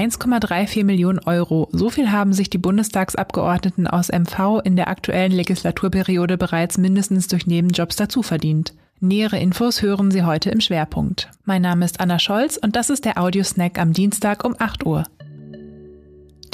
1,34 Millionen Euro. So viel haben sich die Bundestagsabgeordneten aus MV in der aktuellen Legislaturperiode bereits mindestens durch Nebenjobs dazu verdient. Nähere Infos hören Sie heute im Schwerpunkt. Mein Name ist Anna Scholz und das ist der Audiosnack am Dienstag um 8 Uhr.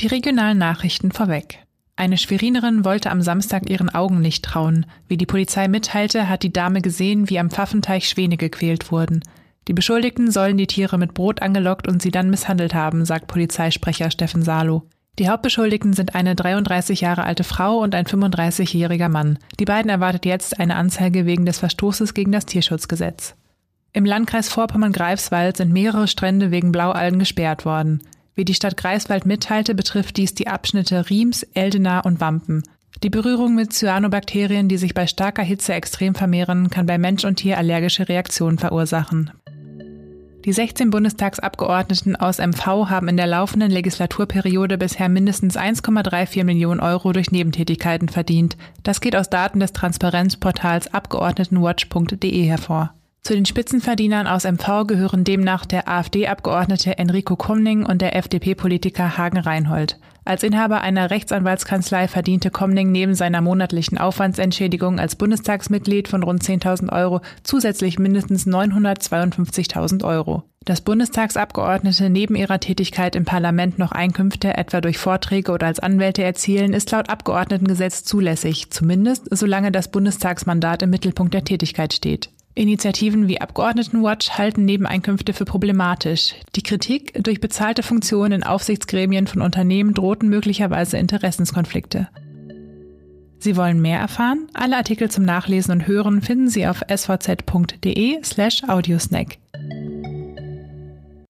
Die regionalen Nachrichten vorweg. Eine Schwerinerin wollte am Samstag ihren Augen nicht trauen. Wie die Polizei mitteilte, hat die Dame gesehen, wie am Pfaffenteich Schwäne gequält wurden. Die Beschuldigten sollen die Tiere mit Brot angelockt und sie dann misshandelt haben, sagt Polizeisprecher Steffen Salo. Die Hauptbeschuldigten sind eine 33 Jahre alte Frau und ein 35-jähriger Mann. Die beiden erwartet jetzt eine Anzeige wegen des Verstoßes gegen das Tierschutzgesetz. Im Landkreis Vorpommern-Greifswald sind mehrere Strände wegen Blaualgen gesperrt worden. Wie die Stadt Greifswald mitteilte, betrifft dies die Abschnitte Riems, Eldena und Wampen. Die Berührung mit Cyanobakterien, die sich bei starker Hitze extrem vermehren, kann bei Mensch und Tier allergische Reaktionen verursachen. Die 16 Bundestagsabgeordneten aus MV haben in der laufenden Legislaturperiode bisher mindestens 1,34 Millionen Euro durch Nebentätigkeiten verdient. Das geht aus Daten des Transparenzportals Abgeordnetenwatch.de hervor. Zu den Spitzenverdienern aus MV gehören demnach der AfD-Abgeordnete Enrico Komning und der FDP-Politiker Hagen Reinhold. Als Inhaber einer Rechtsanwaltskanzlei verdiente Komning neben seiner monatlichen Aufwandsentschädigung als Bundestagsmitglied von rund 10.000 Euro zusätzlich mindestens 952.000 Euro. Dass Bundestagsabgeordnete neben ihrer Tätigkeit im Parlament noch Einkünfte etwa durch Vorträge oder als Anwälte erzielen, ist laut Abgeordnetengesetz zulässig, zumindest solange das Bundestagsmandat im Mittelpunkt der Tätigkeit steht. Initiativen wie Abgeordnetenwatch halten Nebeneinkünfte für problematisch. Die Kritik durch bezahlte Funktionen in Aufsichtsgremien von Unternehmen drohten möglicherweise Interessenskonflikte. Sie wollen mehr erfahren? Alle Artikel zum Nachlesen und Hören finden Sie auf svz.de slash audiosnack.